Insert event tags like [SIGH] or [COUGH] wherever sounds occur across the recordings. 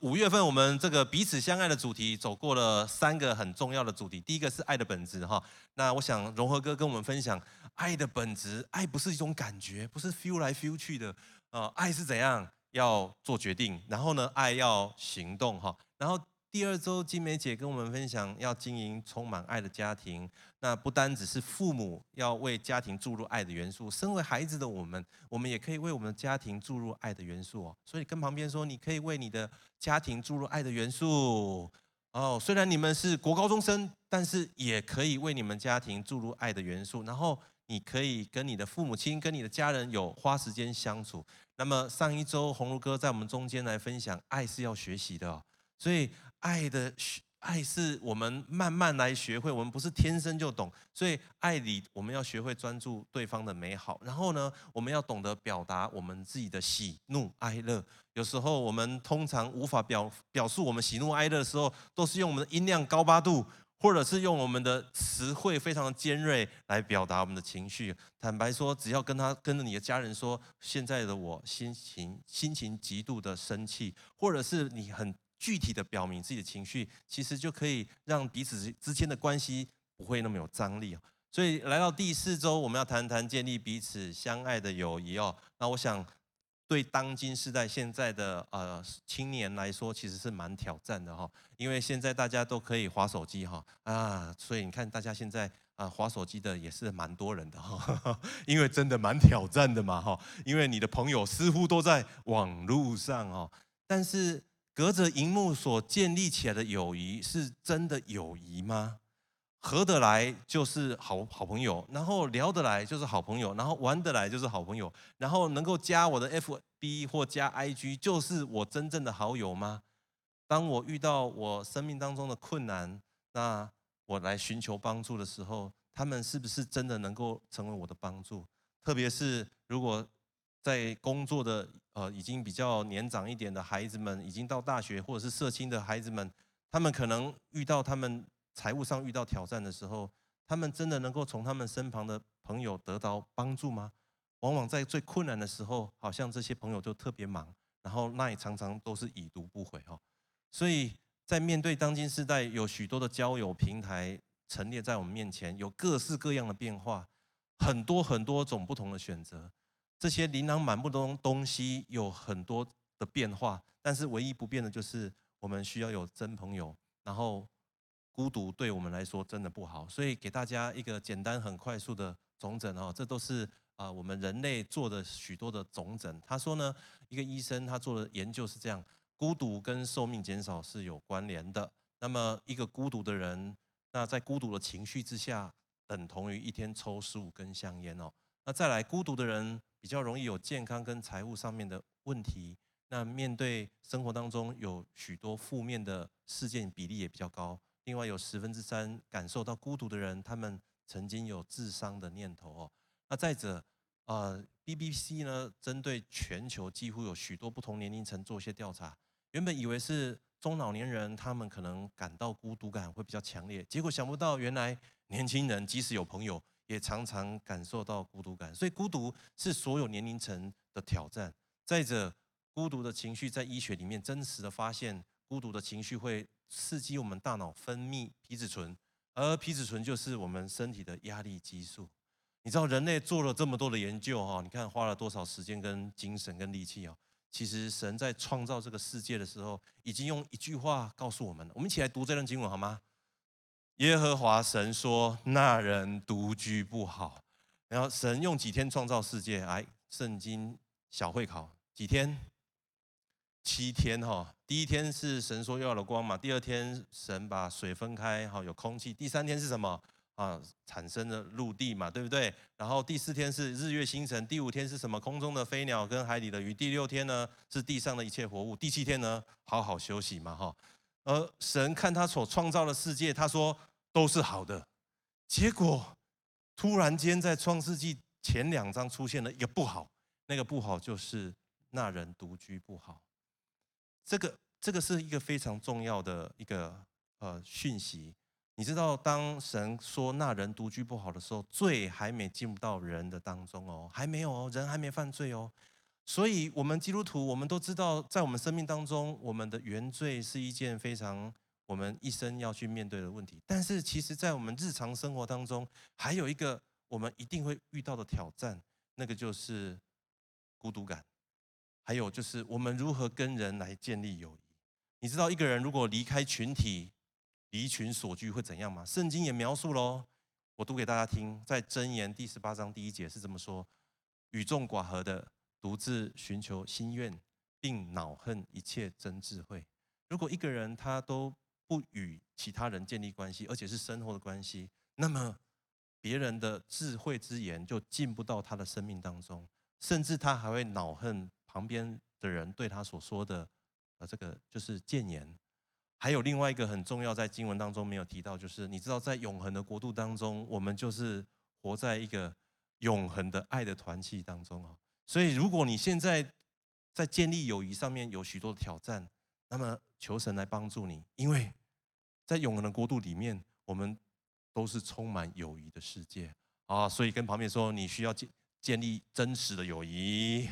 五月份我们这个彼此相爱的主题走过了三个很重要的主题，第一个是爱的本质哈。那我想融合哥跟我们分享爱的本质，爱不是一种感觉，不是 feel 来 feel 去的啊，爱是怎样要做决定，然后呢，爱要行动哈，然后。第二周，金梅姐跟我们分享要经营充满爱的家庭。那不单只是父母要为家庭注入爱的元素，身为孩子的我们，我们也可以为我们的家庭注入爱的元素哦。所以跟旁边说，你可以为你的家庭注入爱的元素哦。虽然你们是国高中生，但是也可以为你们家庭注入爱的元素。然后你可以跟你的父母亲、跟你的家人有花时间相处。那么上一周，红如哥在我们中间来分享，爱是要学习的哦。所以。爱的爱是我们慢慢来学会，我们不是天生就懂，所以爱里我们要学会专注对方的美好，然后呢，我们要懂得表达我们自己的喜怒哀乐。有时候我们通常无法表表述我们喜怒哀乐的时候，都是用我们的音量高八度，或者是用我们的词汇非常尖锐来表达我们的情绪。坦白说，只要跟他跟着你的家人说，现在的我心情心情极度的生气，或者是你很。具体的表明自己的情绪，其实就可以让彼此之间的关系不会那么有张力。所以来到第四周，我们要谈谈建立彼此相爱的友谊哦。那我想，对当今时代现在的呃青年来说，其实是蛮挑战的哈。因为现在大家都可以划手机哈啊，所以你看大家现在啊划手机的也是蛮多人的哈。[LAUGHS] 因为真的蛮挑战的嘛哈，因为你的朋友似乎都在网络上哦，但是。隔着荧幕所建立起来的友谊是真的友谊吗？合得来就是好好朋友，然后聊得来就是好朋友，然后玩得来就是好朋友，然后能够加我的 FB 或加 IG 就是我真正的好友吗？当我遇到我生命当中的困难，那我来寻求帮助的时候，他们是不是真的能够成为我的帮助？特别是如果在工作的呃，已经比较年长一点的孩子们，已经到大学或者是社青的孩子们，他们可能遇到他们财务上遇到挑战的时候，他们真的能够从他们身旁的朋友得到帮助吗？往往在最困难的时候，好像这些朋友就特别忙，然后那也常常都是已读不回哈。所以在面对当今时代，有许多的交友平台陈列在我们面前，有各式各样的变化，很多很多种不同的选择。这些琳琅满目的东西有很多的变化，但是唯一不变的就是我们需要有真朋友。然后孤独对我们来说真的不好，所以给大家一个简单很快速的总诊哦，这都是啊我们人类做的许多的总诊。他说呢，一个医生他做的研究是这样，孤独跟寿命减少是有关联的。那么一个孤独的人，那在孤独的情绪之下，等同于一天抽十五根香烟哦。那再来，孤独的人比较容易有健康跟财务上面的问题。那面对生活当中有许多负面的事件，比例也比较高。另外有十分之三感受到孤独的人，他们曾经有自伤的念头哦。那再者，呃，BBC 呢，针对全球几乎有许多不同年龄层做一些调查，原本以为是中老年人，他们可能感到孤独感会比较强烈，结果想不到原来年轻人即使有朋友。也常常感受到孤独感，所以孤独是所有年龄层的挑战。再者，孤独的情绪在医学里面真实的发现，孤独的情绪会刺激我们大脑分泌皮质醇，而皮质醇就是我们身体的压力激素。你知道人类做了这么多的研究哈，你看花了多少时间跟精神跟力气啊？其实神在创造这个世界的时候，已经用一句话告诉我们了。我们一起来读这段经文好吗？耶和华神说：“那人独居不好。”然后神用几天创造世界？哎，圣经小会考几天？七天哈。第一天是神说要了光嘛，第二天神把水分开，好有空气。第三天是什么啊？产生了陆地嘛，对不对？然后第四天是日月星辰，第五天是什么？空中的飞鸟跟海里的鱼。第六天呢是地上的一切活物。第七天呢好好休息嘛，哈。而神看他所创造的世界，他说都是好的。结果突然间在创世纪前两章出现了一个不好，那个不好就是那人独居不好。这个这个是一个非常重要的一个呃讯息。你知道，当神说那人独居不好的时候，罪还没进入到人的当中哦，还没有哦，人还没犯罪哦。所以，我们基督徒，我们都知道，在我们生命当中，我们的原罪是一件非常我们一生要去面对的问题。但是，其实，在我们日常生活当中，还有一个我们一定会遇到的挑战，那个就是孤独感，还有就是我们如何跟人来建立友谊。你知道，一个人如果离开群体，离群索居会怎样吗？圣经也描述喽，我读给大家听，在箴言第十八章第一节是这么说：与众寡合的。独自寻求心愿，并恼恨一切真智慧。如果一个人他都不与其他人建立关系，而且是生活的关系，那么别人的智慧之言就进不到他的生命当中，甚至他还会恼恨旁边的人对他所说的，呃，这个就是谏言。还有另外一个很重要，在经文当中没有提到，就是你知道，在永恒的国度当中，我们就是活在一个永恒的爱的团契当中啊。所以，如果你现在在建立友谊上面有许多的挑战，那么求神来帮助你，因为在永恒的国度里面，我们都是充满友谊的世界啊。所以跟旁边说，你需要建建立真实的友谊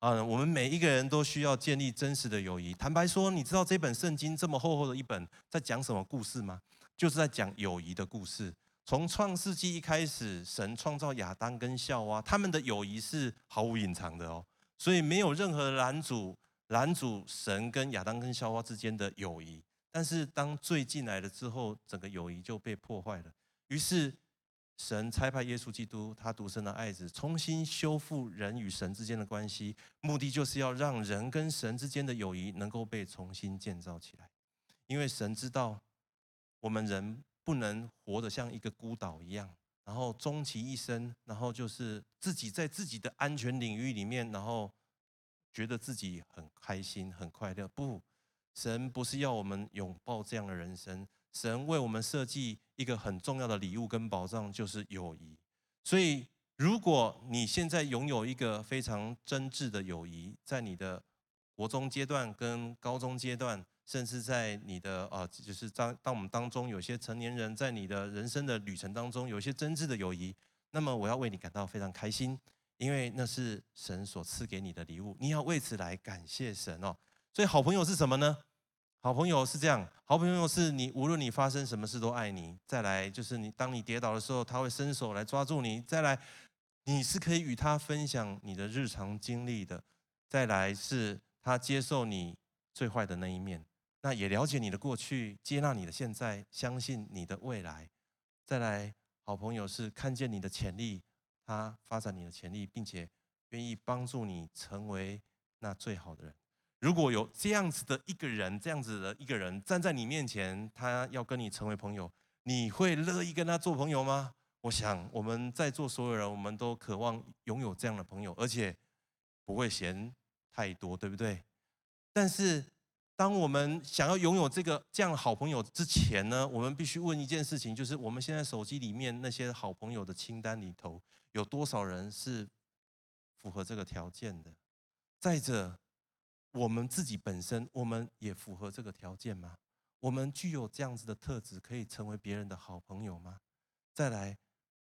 啊。我们每一个人都需要建立真实的友谊。坦白说，你知道这本圣经这么厚厚的一本，在讲什么故事吗？就是在讲友谊的故事。从创世纪一开始，神创造亚当跟夏娃，他们的友谊是毫无隐藏的哦，所以没有任何拦阻拦阻神跟亚当跟夏娃之间的友谊。但是当罪进来了之后，整个友谊就被破坏了。于是神差派耶稣基督，他独生的爱子，重新修复人与神之间的关系，目的就是要让人跟神之间的友谊能够被重新建造起来。因为神知道我们人。不能活得像一个孤岛一样，然后终其一生，然后就是自己在自己的安全领域里面，然后觉得自己很开心、很快乐。不，神不是要我们拥抱这样的人生，神为我们设计一个很重要的礼物跟保障，就是友谊。所以，如果你现在拥有一个非常真挚的友谊，在你的国中阶段跟高中阶段。甚至在你的啊，就是当当我们当中有些成年人在你的人生的旅程当中有一些真挚的友谊，那么我要为你感到非常开心，因为那是神所赐给你的礼物，你要为此来感谢神哦。所以好朋友是什么呢？好朋友是这样，好朋友是你无论你发生什么事都爱你。再来就是你当你跌倒的时候，他会伸手来抓住你。再来，你是可以与他分享你的日常经历的。再来是他接受你最坏的那一面。那也了解你的过去，接纳你的现在，相信你的未来。再来，好朋友是看见你的潜力，他发展你的潜力，并且愿意帮助你成为那最好的人。如果有这样子的一个人，这样子的一个人站在你面前，他要跟你成为朋友，你会乐意跟他做朋友吗？我想我们在座所有人，我们都渴望拥有这样的朋友，而且不会嫌太多，对不对？但是。当我们想要拥有这个这样好朋友之前呢，我们必须问一件事情，就是我们现在手机里面那些好朋友的清单里头，有多少人是符合这个条件的？再者，我们自己本身，我们也符合这个条件吗？我们具有这样子的特质，可以成为别人的好朋友吗？再来，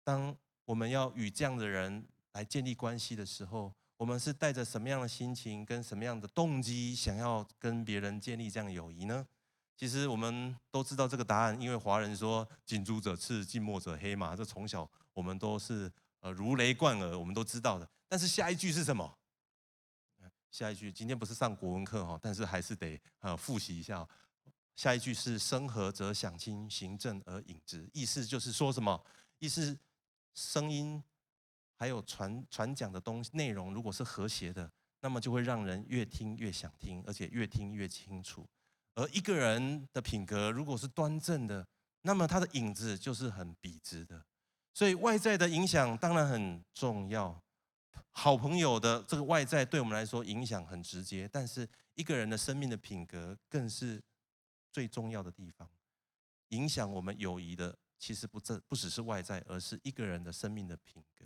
当我们要与这样的人来建立关系的时候，我们是带着什么样的心情，跟什么样的动机，想要跟别人建立这样友谊呢？其实我们都知道这个答案，因为华人说“近朱者赤，近墨者黑”嘛，这从小我们都是呃如雷贯耳，我们都知道的。但是下一句是什么？下一句今天不是上国文课哈，但是还是得呃复习一下。下一句是“声和则响清，行正而隐直”，意思就是说什么？意思声音。还有传传讲的东西内容，如果是和谐的，那么就会让人越听越想听，而且越听越清楚。而一个人的品格如果是端正的，那么他的影子就是很笔直的。所以外在的影响当然很重要，好朋友的这个外在对我们来说影响很直接，但是一个人的生命的品格更是最重要的地方。影响我们友谊的，其实不这不只是外在，而是一个人的生命的品格。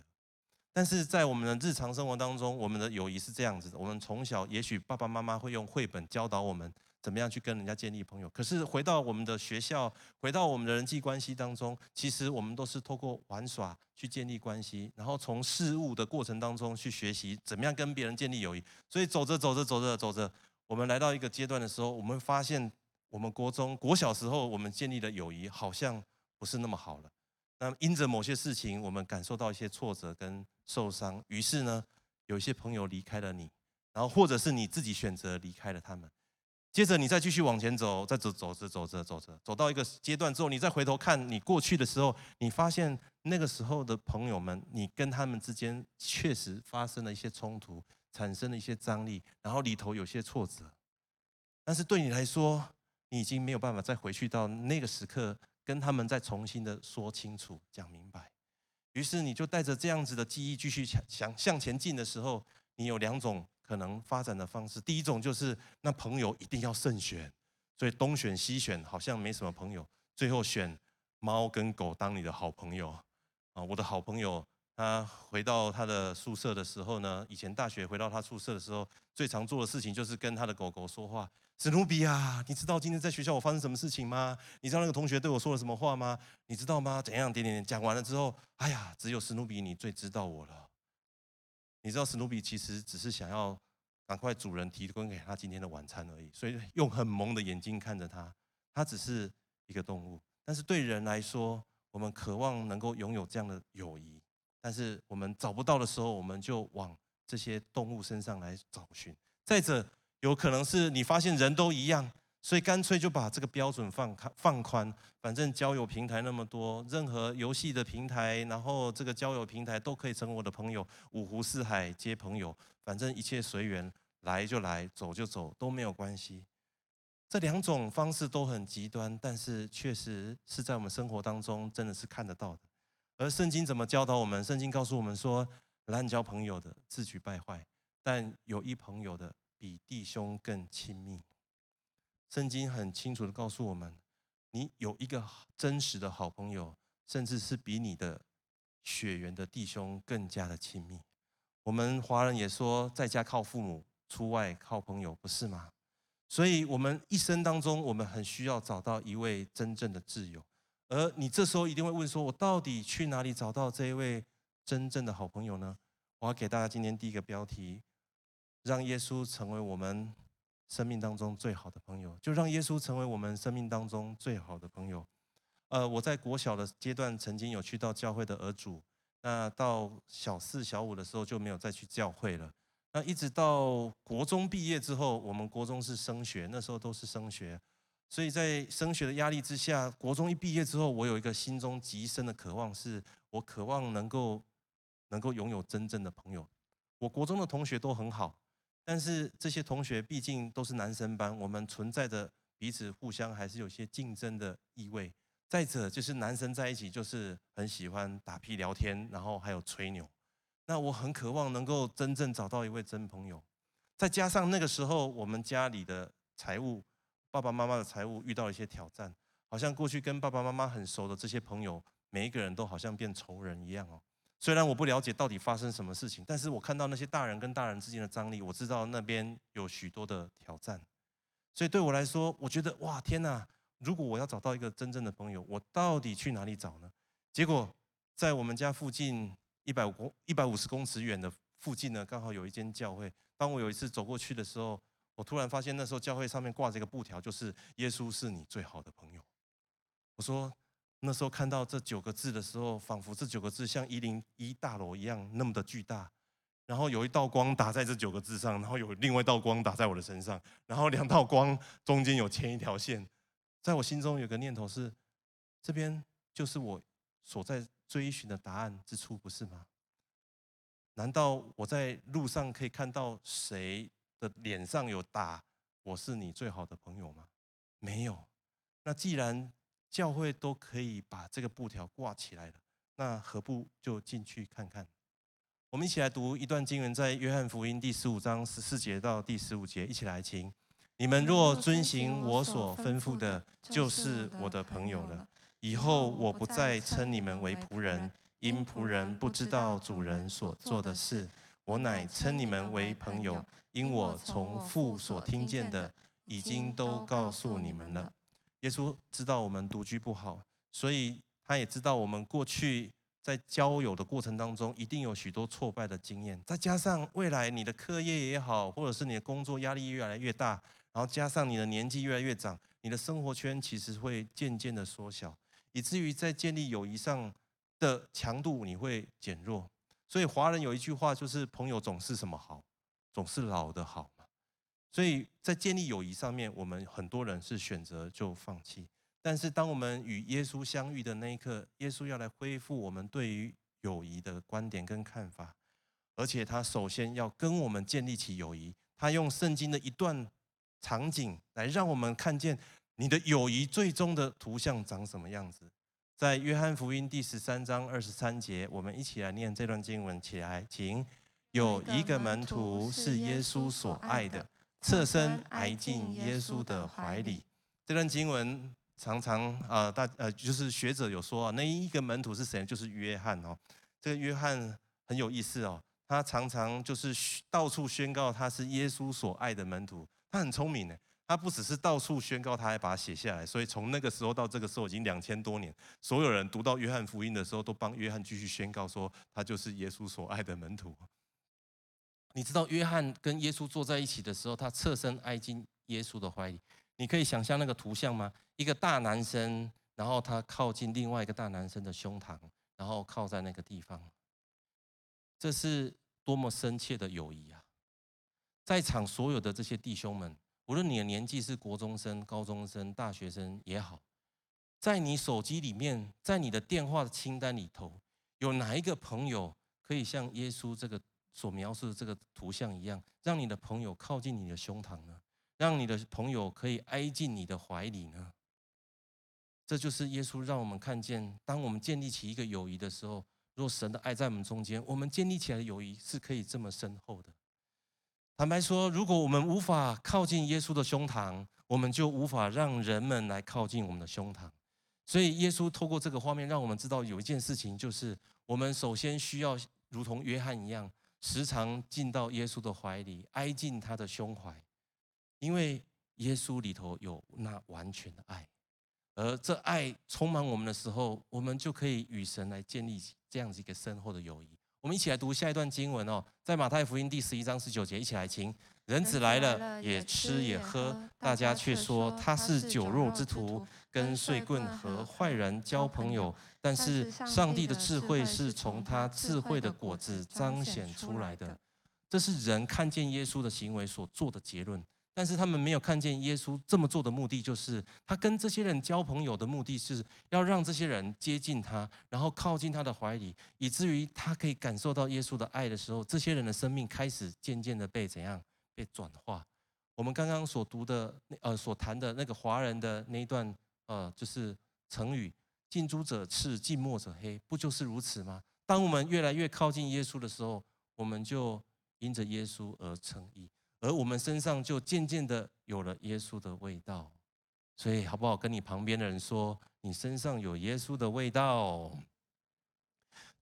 但是在我们的日常生活当中，我们的友谊是这样子的：我们从小，也许爸爸妈妈会用绘本教导我们怎么样去跟人家建立朋友。可是回到我们的学校，回到我们的人际关系当中，其实我们都是透过玩耍去建立关系，然后从事物的过程当中去学习怎么样跟别人建立友谊。所以走着走着走着走着，我们来到一个阶段的时候，我们发现我们国中国小时候我们建立的友谊好像不是那么好了。那因着某些事情，我们感受到一些挫折跟受伤，于是呢，有一些朋友离开了你，然后或者是你自己选择离开了他们。接着你再继续往前走，再走走着走着走着，走到一个阶段之后，你再回头看你过去的时候，你发现那个时候的朋友们，你跟他们之间确实发生了一些冲突，产生了一些张力，然后里头有些挫折。但是对你来说，你已经没有办法再回去到那个时刻。跟他们再重新的说清楚、讲明白，于是你就带着这样子的记忆继续想向前进的时候，你有两种可能发展的方式。第一种就是那朋友一定要慎选，所以东选西选好像没什么朋友，最后选猫跟狗当你的好朋友啊！我的好朋友他回到他的宿舍的时候呢，以前大学回到他宿舍的时候，最常做的事情就是跟他的狗狗说话。史努比啊，你知道今天在学校我发生什么事情吗？你知道那个同学对我说了什么话吗？你知道吗？怎样？点点点，讲完了之后，哎呀，只有史努比你最知道我了。你知道史努比其实只是想要赶快主人提供给他今天的晚餐而已，所以 [LAUGHS] 用很萌的眼睛看着他。他只是一个动物，但是对人来说，我们渴望能够拥有这样的友谊，但是我们找不到的时候，我们就往这些动物身上来找寻。再者，有可能是你发现人都一样，所以干脆就把这个标准放开放宽。反正交友平台那么多，任何游戏的平台，然后这个交友平台都可以成为我的朋友，五湖四海皆朋友。反正一切随缘，来就来，走就走，都没有关系。这两种方式都很极端，但是确实是在我们生活当中真的是看得到的。而圣经怎么教导我们？圣经告诉我们说：滥交朋友的，自取败坏；但有一朋友的。比弟兄更亲密。圣经很清楚的告诉我们，你有一个真实的好朋友，甚至是比你的血缘的弟兄更加的亲密。我们华人也说，在家靠父母，出外靠朋友，不是吗？所以，我们一生当中，我们很需要找到一位真正的挚友。而你这时候一定会问说，我到底去哪里找到这一位真正的好朋友呢？我要给大家今天第一个标题。让耶稣成为我们生命当中最好的朋友，就让耶稣成为我们生命当中最好的朋友。呃，我在国小的阶段曾经有去到教会的儿组，那到小四、小五的时候就没有再去教会了。那一直到国中毕业之后，我们国中是升学，那时候都是升学，所以在升学的压力之下，国中一毕业之后，我有一个心中极深的渴望，是我渴望能够能够拥有真正的朋友。我国中的同学都很好。但是这些同学毕竟都是男生班，我们存在着彼此互相还是有些竞争的意味。再者就是男生在一起就是很喜欢打屁聊天，然后还有吹牛。那我很渴望能够真正找到一位真朋友。再加上那个时候我们家里的财务，爸爸妈妈的财务遇到一些挑战，好像过去跟爸爸妈妈很熟的这些朋友，每一个人都好像变仇人一样哦。虽然我不了解到底发生什么事情，但是我看到那些大人跟大人之间的张力，我知道那边有许多的挑战。所以对我来说，我觉得哇天哪！如果我要找到一个真正的朋友，我到底去哪里找呢？结果在我们家附近一百五公一百五十公尺远的附近呢，刚好有一间教会。当我有一次走过去的时候，我突然发现那时候教会上面挂着一个布条，就是“耶稣是你最好的朋友”。我说。那时候看到这九个字的时候，仿佛这九个字像一零一大楼一样那么的巨大，然后有一道光打在这九个字上，然后有另外一道光打在我的身上，然后两道光中间有牵一条线，在我心中有个念头是，这边就是我所在追寻的答案之处，不是吗？难道我在路上可以看到谁的脸上有打“我是你最好的朋友”吗？没有。那既然教会都可以把这个布条挂起来了，那何不就进去看看？我们一起来读一段经文，在约翰福音第十五章十四节到第十五节，一起来听。你们若遵行我所吩咐的，就是我的朋友了。以后我不再称你们为仆人，因仆人不知道主人所做的事。我乃称你们为朋友，因我从父所听见的。已经都告诉你们了。耶稣知道我们独居不好，所以他也知道我们过去在交友的过程当中，一定有许多挫败的经验。再加上未来你的课业也好，或者是你的工作压力越来越大，然后加上你的年纪越来越长，你的生活圈其实会渐渐的缩小，以至于在建立友谊上的强度你会减弱。所以华人有一句话就是：朋友总是什么好，总是老的好。所以在建立友谊上面，我们很多人是选择就放弃。但是当我们与耶稣相遇的那一刻，耶稣要来恢复我们对于友谊的观点跟看法，而且他首先要跟我们建立起友谊。他用圣经的一段场景来让我们看见你的友谊最终的图像长什么样子。在约翰福音第十三章二十三节，我们一起来念这段经文起来，请。有一个门徒是耶稣所爱的。侧身挨进耶稣的怀里，这段经文常常啊，大呃，就是学者有说啊，那一个门徒是谁？就是约翰哦。这个约翰很有意思哦，他常常就是到处宣告他是耶稣所爱的门徒。他很聪明呢，他不只是到处宣告，他还把它写下来。所以从那个时候到这个时候，已经两千多年，所有人读到约翰福音的时候，都帮约翰继续宣告说，他就是耶稣所爱的门徒。你知道约翰跟耶稣坐在一起的时候，他侧身挨进耶稣的怀里。你可以想象那个图像吗？一个大男生，然后他靠近另外一个大男生的胸膛，然后靠在那个地方。这是多么深切的友谊啊！在场所有的这些弟兄们，无论你的年纪是国中生、高中生、大学生也好，在你手机里面，在你的电话清单里头，有哪一个朋友可以像耶稣这个？所描述的这个图像一样，让你的朋友靠近你的胸膛呢？让你的朋友可以挨进你的怀里呢？这就是耶稣让我们看见，当我们建立起一个友谊的时候，若神的爱在我们中间，我们建立起来的友谊是可以这么深厚的。坦白说，如果我们无法靠近耶稣的胸膛，我们就无法让人们来靠近我们的胸膛。所以，耶稣透过这个画面，让我们知道有一件事情，就是我们首先需要如同约翰一样。时常进到耶稣的怀里，挨进他的胸怀，因为耶稣里头有那完全的爱，而这爱充满我们的时候，我们就可以与神来建立这样子一个深厚的友谊。我们一起来读下一段经文哦，在马太福音第十一章十九节，一起来听。人子来了，也吃也喝，大家却说他是酒肉之徒，跟碎棍和坏人交朋友。但是上帝的智慧是从他智慧的果子彰显出来的。这是人看见耶稣的行为所做的结论。但是他们没有看见耶稣这么做的目的，就是他跟这些人交朋友的目的是要让这些人接近他，然后靠近他的怀里，以至于他可以感受到耶稣的爱的时候，这些人的生命开始渐渐的被怎样被转化。我们刚刚所读的呃所谈的那个华人的那一段呃就是成语。近朱者赤，近墨者黑，不就是如此吗？当我们越来越靠近耶稣的时候，我们就因着耶稣而称义，而我们身上就渐渐的有了耶稣的味道。所以，好不好？跟你旁边的人说，你身上有耶稣的味道。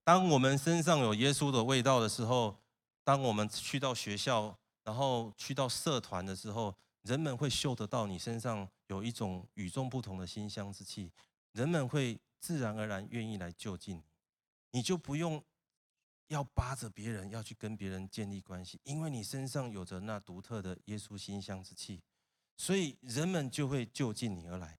当我们身上有耶稣的味道的时候，当我们去到学校，然后去到社团的时候，人们会嗅得到你身上有一种与众不同的馨香之气。人们会自然而然愿意来就近你，你就不用要扒着别人要去跟别人建立关系，因为你身上有着那独特的耶稣馨香之气，所以人们就会就近你而来。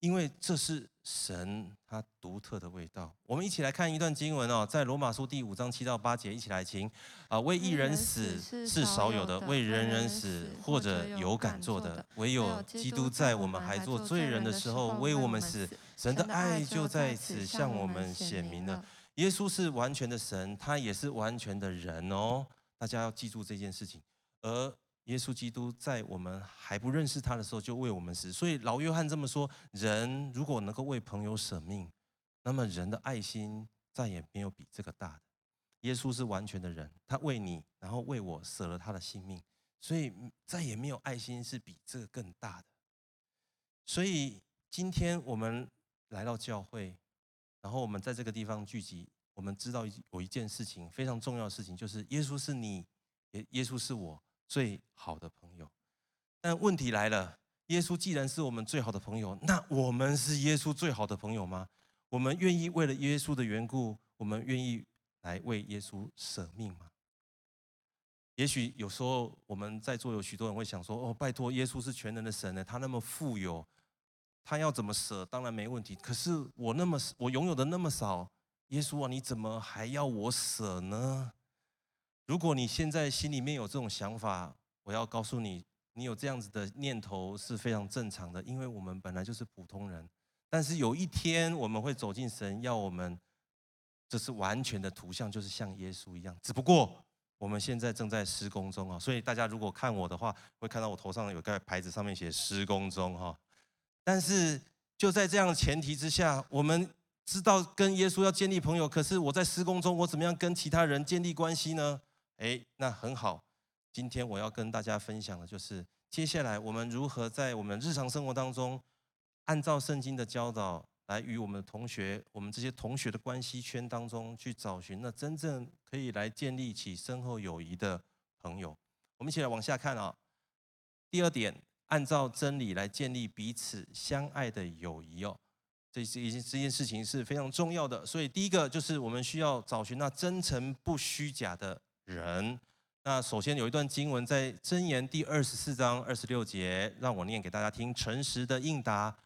因为这是神他独特的味道。我们一起来看一段经文哦，在罗马书第五章七到八节，一起来听啊。为一人死是少有的，为人人死或者有敢做的，唯有基督在我们还做罪人的时候为我们死。神的爱就在此向我们显明了。耶稣是完全的神，他也是完全的人哦。大家要记住这件事情。而耶稣基督在我们还不认识他的时候就为我们死，所以老约翰这么说：人如果能够为朋友舍命，那么人的爱心再也没有比这个大的。耶稣是完全的人，他为你，然后为我舍了他的性命，所以再也没有爱心是比这个更大的。所以今天我们来到教会，然后我们在这个地方聚集，我们知道有一件事情非常重要的事情，就是耶稣是你，耶耶稣是我。最好的朋友，但问题来了，耶稣既然是我们最好的朋友，那我们是耶稣最好的朋友吗？我们愿意为了耶稣的缘故，我们愿意来为耶稣舍命吗？也许有时候我们在座有许多人会想说：“哦，拜托，耶稣是全能的神呢，他那么富有，他要怎么舍当然没问题。可是我那么我拥有的那么少，耶稣啊，你怎么还要我舍呢？”如果你现在心里面有这种想法，我要告诉你，你有这样子的念头是非常正常的，因为我们本来就是普通人。但是有一天我们会走进神，要我们这是完全的图像，就是像耶稣一样。只不过我们现在正在施工中啊，所以大家如果看我的话，会看到我头上有个牌子，上面写施工中哈。但是就在这样的前提之下，我们知道跟耶稣要建立朋友，可是我在施工中，我怎么样跟其他人建立关系呢？诶，那很好。今天我要跟大家分享的就是，接下来我们如何在我们日常生活当中。按照圣经的教导来与我们的同学、我们这些同学的关系圈当中去找寻那真正可以来建立起深厚友谊的朋友。我们一起来往下看啊。第二点，按照真理来建立彼此相爱的友谊哦，这是一件这件事情是非常重要的。所以第一个就是我们需要找寻那真诚不虚假的人。那首先有一段经文在箴言第二十四章二十六节，让我念给大家听：诚实的应答。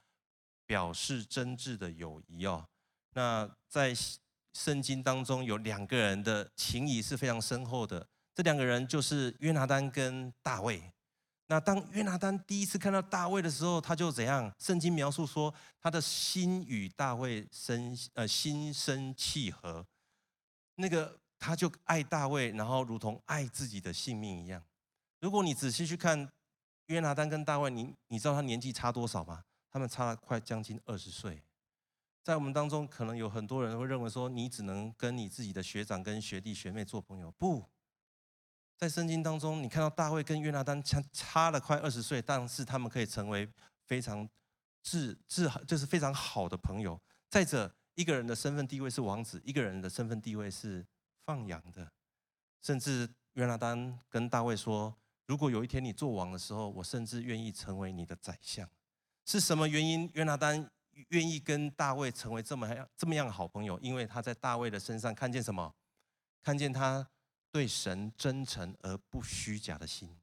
表示真挚的友谊哦。那在圣经当中有两个人的情谊是非常深厚的，这两个人就是约拿单跟大卫。那当约拿单第一次看到大卫的时候，他就怎样？圣经描述说，他的心与大卫生呃心生契合，那个他就爱大卫，然后如同爱自己的性命一样。如果你仔细去看约拿单跟大卫，你你知道他年纪差多少吗？他们差了快将近二十岁，在我们当中，可能有很多人会认为说，你只能跟你自己的学长、跟学弟、学妹做朋友。不在圣经当中，你看到大卫跟约拿单差差了快二十岁，但是他们可以成为非常至至就是非常好的朋友。再者，一个人的身份地位是王子，一个人的身份地位是放羊的。甚至约拿单跟大卫说：“如果有一天你做王的时候，我甚至愿意成为你的宰相。”是什么原因？约拿单愿意跟大卫成为这么样这么样的好朋友？因为他在大卫的身上看见什么？看见他对神真诚而不虚假的心。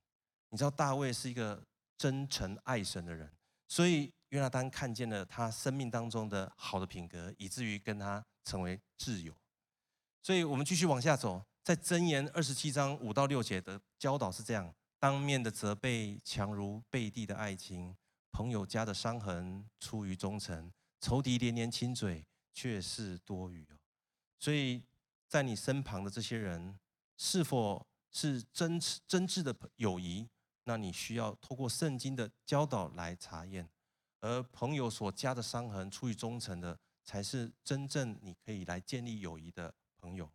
你知道大卫是一个真诚爱神的人，所以约拿单看见了他生命当中的好的品格，以至于跟他成为挚友。所以我们继续往下走，在箴言二十七章五到六节的教导是这样：当面的责备强如背地的爱情。朋友家的伤痕出于忠诚，仇敌连连亲嘴却是多余哦。所以在你身旁的这些人，是否是真真挚的友谊？那你需要透过圣经的教导来查验。而朋友所加的伤痕出于忠诚的，才是真正你可以来建立友谊的朋友。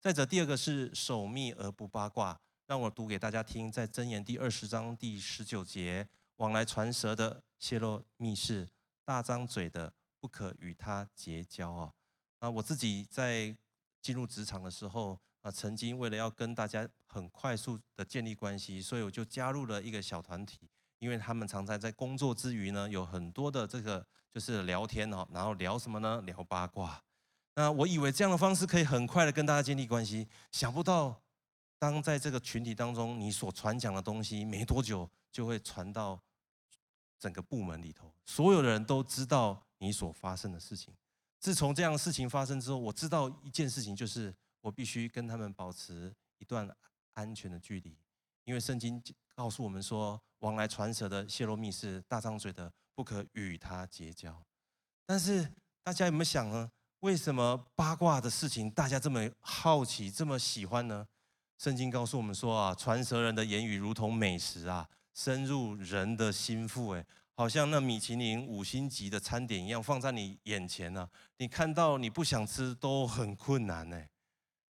再者，第二个是守密而不八卦。让我读给大家听，在箴言第二十章第十九节。往来传舌的泄露密事，大张嘴的不可与他结交啊！啊，我自己在进入职场的时候啊，曾经为了要跟大家很快速的建立关系，所以我就加入了一个小团体，因为他们常常在工作之余呢，有很多的这个就是聊天哦，然后聊什么呢？聊八卦。那我以为这样的方式可以很快的跟大家建立关系，想不到当在这个群体当中，你所传讲的东西没多久。就会传到整个部门里头，所有的人都知道你所发生的事情。自从这样的事情发生之后，我知道一件事情，就是我必须跟他们保持一段安全的距离，因为圣经告诉我们说，往来传舌的、泄露密事、大张嘴的，不可与他结交。但是大家有没有想呢？为什么八卦的事情大家这么好奇、这么喜欢呢？圣经告诉我们说啊，传舌人的言语如同美食啊。深入人的心腹，哎，好像那米其林五星级的餐点一样，放在你眼前呢。你看到你不想吃都很困难，呢。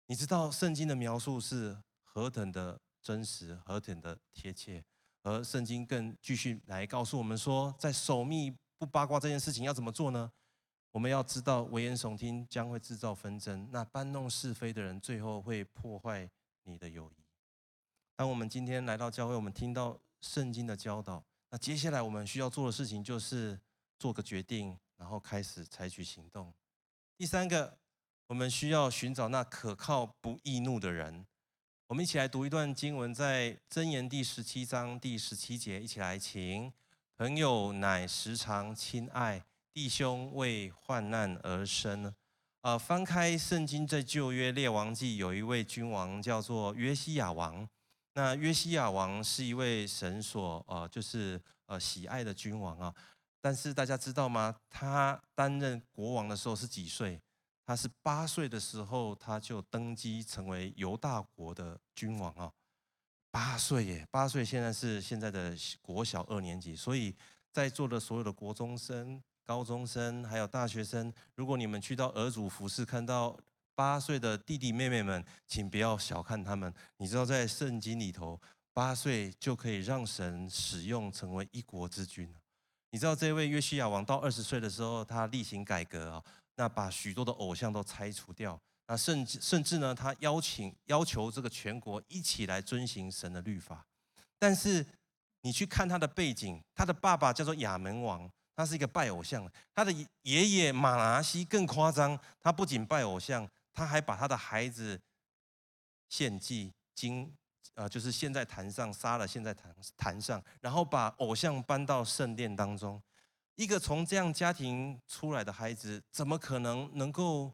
你知道圣经的描述是何等的真实，何等的贴切，而圣经更继续来告诉我们说，在守密不八卦这件事情要怎么做呢？我们要知道，危言耸听将会制造纷争，那搬弄是非的人最后会破坏你的友谊。当我们今天来到教会，我们听到。圣经的教导，那接下来我们需要做的事情就是做个决定，然后开始采取行动。第三个，我们需要寻找那可靠不易怒的人。我们一起来读一段经文，在箴言第十七章第十七节，一起来，请。朋友乃时常亲爱，弟兄为患难而生。呃，翻开圣经在旧约列王记，有一位君王叫做约西亚王。那约西亚王是一位神所呃，就是呃喜爱的君王啊。但是大家知道吗？他担任国王的时候是几岁？他是八岁的时候他就登基成为犹大国的君王啊。八岁耶，八岁现在是现在的国小二年级。所以在座的所有的国中生。高中生还有大学生，如果你们去到儿主服饰，看到八岁的弟弟妹妹们，请不要小看他们。你知道，在圣经里头，八岁就可以让神使用成为一国之君。你知道，这位约西亚王到二十岁的时候，他例行改革啊，那把许多的偶像都拆除掉，那甚至甚至呢，他邀请要求这个全国一起来遵行神的律法。但是你去看他的背景，他的爸爸叫做亚门王。他是一个拜偶像，他的爷爷马拿西更夸张，他不仅拜偶像，他还把他的孩子献祭，经呃就是献在坛上，杀了献在坛坛上，然后把偶像搬到圣殿当中。一个从这样家庭出来的孩子，怎么可能能够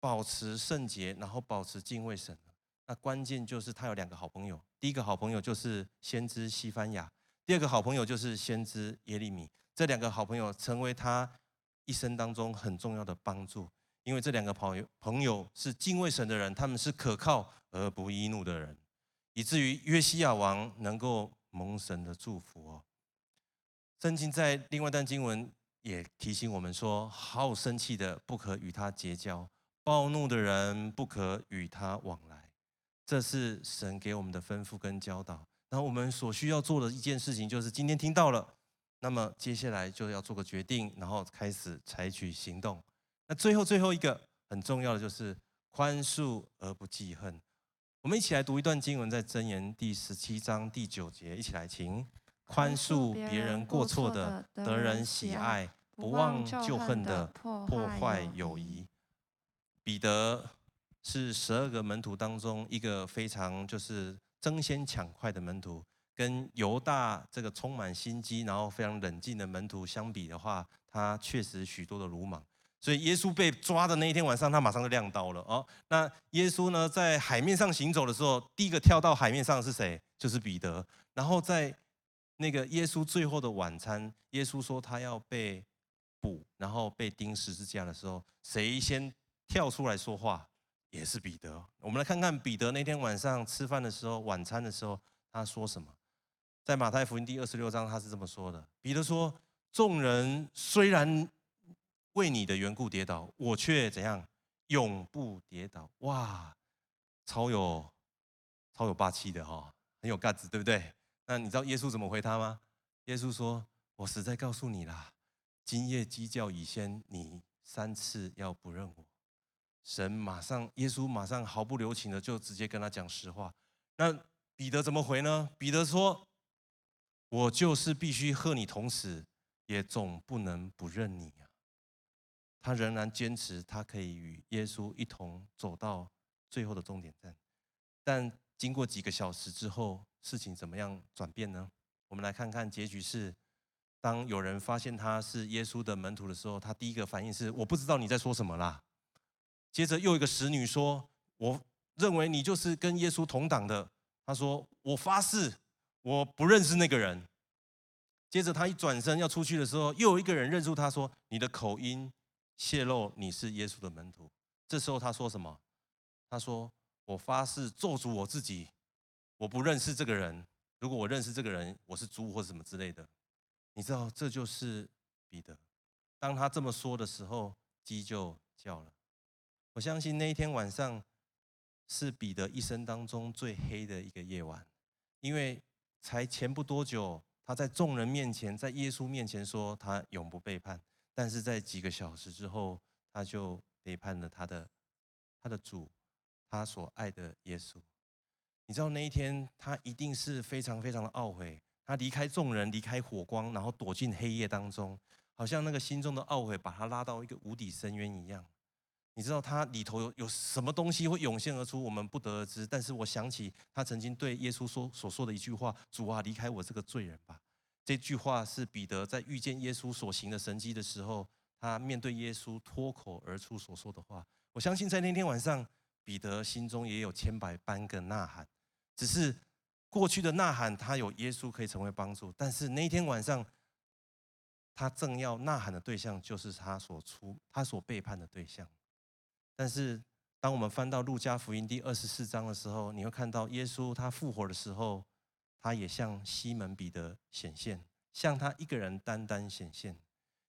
保持圣洁，然后保持敬畏神呢？那关键就是他有两个好朋友，第一个好朋友就是先知西番雅，第二个好朋友就是先知耶利米。这两个好朋友成为他一生当中很重要的帮助，因为这两个朋友朋友是敬畏神的人，他们是可靠而不易怒的人，以至于约西亚王能够蒙神的祝福哦。圣经在另外一段经文也提醒我们说：好生气的不可与他结交，暴怒的人不可与他往来。这是神给我们的吩咐跟教导。然后我们所需要做的一件事情，就是今天听到了。那么接下来就要做个决定，然后开始采取行动。那最后最后一个很重要的就是宽恕而不记恨。我们一起来读一段经文，在箴言第十七章第九节，一起来，请宽恕别人过错的，得人喜爱，不忘旧恨的，破坏友谊。彼得是十二个门徒当中一个非常就是争先抢快的门徒。跟犹大这个充满心机，然后非常冷静的门徒相比的话，他确实许多的鲁莽。所以耶稣被抓的那一天晚上，他马上就亮刀了哦。那耶稣呢，在海面上行走的时候，第一个跳到海面上是谁？就是彼得。然后在那个耶稣最后的晚餐，耶稣说他要被捕，然后被钉十字架的时候，谁先跳出来说话？也是彼得。我们来看看彼得那天晚上吃饭的时候，晚餐的时候，他说什么？在马太福音第二十六章，他是这么说的：彼得说，众人虽然为你的缘故跌倒，我却怎样，永不跌倒。哇，超有超有霸气的哈，很有 guts，对不对？那你知道耶稣怎么回他吗？耶稣说：我实在告诉你啦，今夜鸡叫以先，你三次要不认我。神马上，耶稣马上毫不留情的就直接跟他讲实话。那彼得怎么回呢？彼得说。我就是必须和你同死，也总不能不认你啊！他仍然坚持，他可以与耶稣一同走到最后的终点站。但经过几个小时之后，事情怎么样转变呢？我们来看看结局是：当有人发现他是耶稣的门徒的时候，他第一个反应是：我不知道你在说什么啦。接着又一个使女说：我认为你就是跟耶稣同党的。他说：我发誓。我不认识那个人。接着他一转身要出去的时候，又有一个人认出他说：“你的口音泄露你是耶稣的门徒。”这时候他说什么？他说：“我发誓做主我自己，我不认识这个人。如果我认识这个人，我是猪或什么之类的。”你知道，这就是彼得。当他这么说的时候，鸡就叫了。我相信那一天晚上是彼得一生当中最黑的一个夜晚，因为。才前不多久，他在众人面前，在耶稣面前说他永不背叛，但是在几个小时之后，他就背叛了他的他的主，他所爱的耶稣。你知道那一天，他一定是非常非常的懊悔，他离开众人，离开火光，然后躲进黑夜当中，好像那个心中的懊悔把他拉到一个无底深渊一样。你知道他里头有有什么东西会涌现而出，我们不得而知。但是我想起他曾经对耶稣说所说的一句话：“主啊，离开我这个罪人吧。”这句话是彼得在遇见耶稣所行的神迹的时候，他面对耶稣脱口而出所说的话。我相信在那天晚上，彼得心中也有千百般个呐喊，只是过去的呐喊，他有耶稣可以成为帮助。但是那天晚上，他正要呐喊的对象，就是他所出、他所背叛的对象。但是当我们翻到路加福音第二十四章的时候，你会看到耶稣他复活的时候。他也向西门彼得显现，向他一个人单单显现，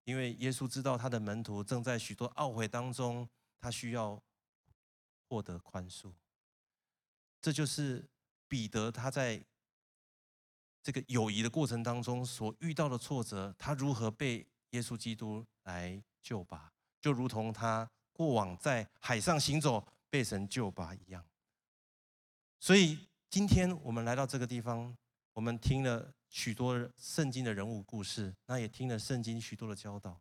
因为耶稣知道他的门徒正在许多懊悔当中，他需要获得宽恕。这就是彼得他在这个友谊的过程当中所遇到的挫折，他如何被耶稣基督来救拔，就如同他过往在海上行走被神救拔一样。所以。今天我们来到这个地方，我们听了许多圣经的人物故事，那也听了圣经许多的教导，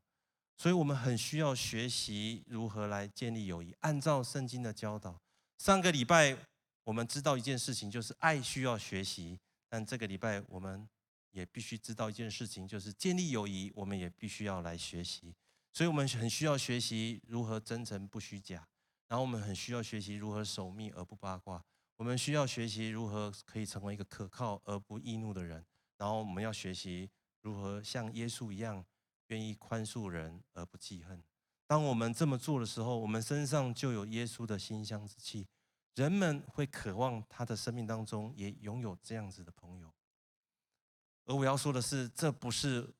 所以我们很需要学习如何来建立友谊，按照圣经的教导。上个礼拜我们知道一件事情，就是爱需要学习，但这个礼拜我们也必须知道一件事情，就是建立友谊，我们也必须要来学习。所以我们很需要学习如何真诚不虚假，然后我们很需要学习如何守密而不八卦。我们需要学习如何可以成为一个可靠而不易怒的人，然后我们要学习如何像耶稣一样，愿意宽恕人而不记恨。当我们这么做的时候，我们身上就有耶稣的馨香之气，人们会渴望他的生命当中也拥有这样子的朋友。而我要说的是，这不是。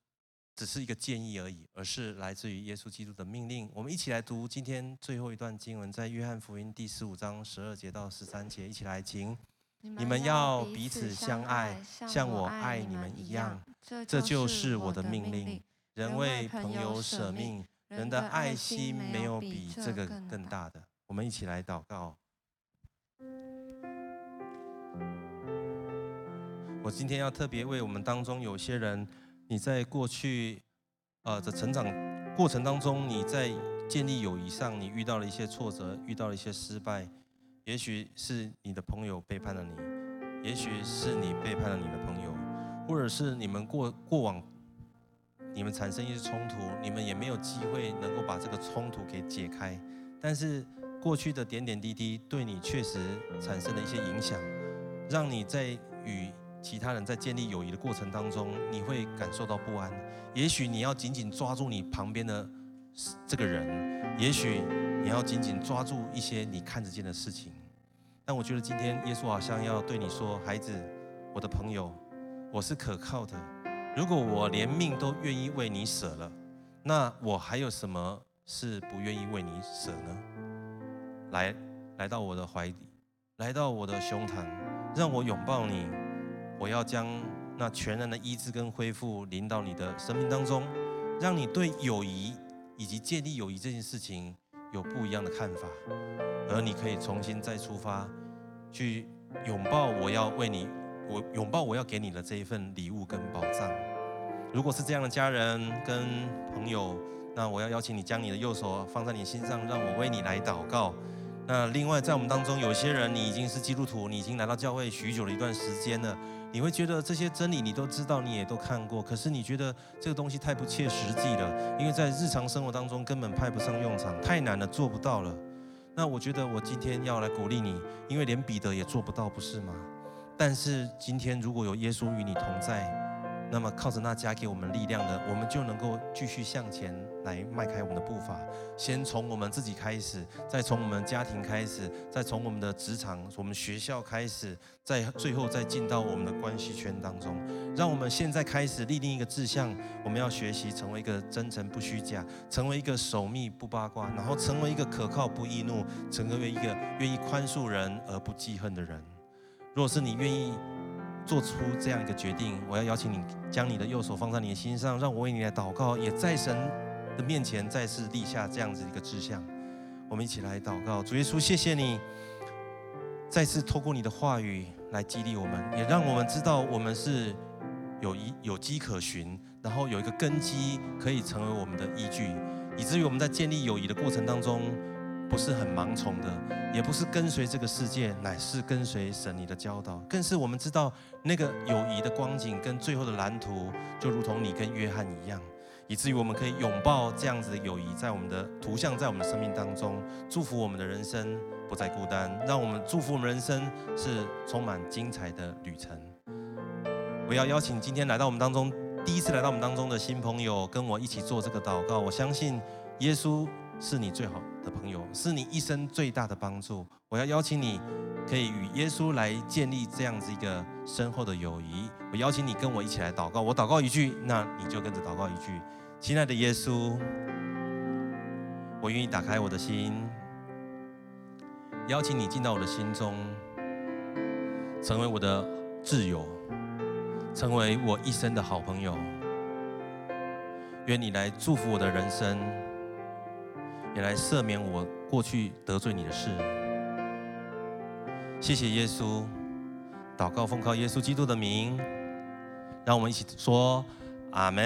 只是一个建议而已，而是来自于耶稣基督的命令。我们一起来读今天最后一段经文，在约翰福音第十五章十二节到十三节，一起来请。你们要彼此相爱，像我爱你们一样，这就是我的命令。人为朋友舍命，人的爱心没有比这个更大的。我们一起来祷告。我今天要特别为我们当中有些人。你在过去，呃的成长过程当中，你在建立友谊上，你遇到了一些挫折，遇到了一些失败，也许是你的朋友背叛了你，也许是你背叛了你的朋友，或者是你们过过往，你们产生一些冲突，你们也没有机会能够把这个冲突给解开，但是过去的点点滴滴对你确实产生了一些影响，让你在与。其他人在建立友谊的过程当中，你会感受到不安。也许你要紧紧抓住你旁边的这个人，也许你要紧紧抓住一些你看得见的事情。但我觉得今天耶稣好像要对你说：“孩子，我的朋友，我是可靠的。如果我连命都愿意为你舍了，那我还有什么是不愿意为你舍呢？来，来到我的怀里，来到我的胸膛，让我拥抱你。”我要将那全然的医治跟恢复临到你的生命当中，让你对友谊以及建立友谊这件事情有不一样的看法，而你可以重新再出发，去拥抱我要为你，我拥抱我要给你的这一份礼物跟宝藏。如果是这样的家人跟朋友，那我要邀请你将你的右手放在你心上，让我为你来祷告。那另外在我们当中有些人，你已经是基督徒，你已经来到教会许久的一段时间了。你会觉得这些真理你都知道，你也都看过，可是你觉得这个东西太不切实际了，因为在日常生活当中根本派不上用场，太难了，做不到了。那我觉得我今天要来鼓励你，因为连彼得也做不到，不是吗？但是今天如果有耶稣与你同在。那么靠着那加给我们力量的，我们就能够继续向前来迈开我们的步伐。先从我们自己开始，再从我们家庭开始，再从我们的职场、我们学校开始，再最后再进到我们的关系圈当中。让我们现在开始立定一个志向，我们要学习成为一个真诚不虚假，成为一个守密不八卦，然后成为一个可靠不易怒，成为一个愿意宽恕人而不记恨的人。若是你愿意。做出这样一个决定，我要邀请你将你的右手放在你的心上，让我为你来祷告，也在神的面前再次立下这样子一个志向。我们一起来祷告，主耶稣，谢谢你再次透过你的话语来激励我们，也让我们知道我们是有一有迹可循，然后有一个根基可以成为我们的依据，以至于我们在建立友谊的过程当中，不是很盲从的，也不是跟随这个世界，乃是跟随神你的教导，更是我们知道那个友谊的光景跟最后的蓝图，就如同你跟约翰一样，以至于我们可以拥抱这样子的友谊，在我们的图像，在我们的生命当中，祝福我们的人生不再孤单，让我们祝福我们人生是充满精彩的旅程。我要邀请今天来到我们当中，第一次来到我们当中的新朋友，跟我一起做这个祷告。我相信耶稣是你最好的朋友，是你一生最大的帮助。我要邀请你，可以与耶稣来建立这样子一个深厚的友谊。我邀请你跟我一起来祷告。我祷告一句，那你就跟着祷告一句。亲爱的耶稣，我愿意打开我的心，邀请你进到我的心中，成为我的挚友。成为我一生的好朋友，愿你来祝福我的人生，也来赦免我过去得罪你的事。谢谢耶稣，祷告奉靠耶稣基督的名，让我们一起说阿门。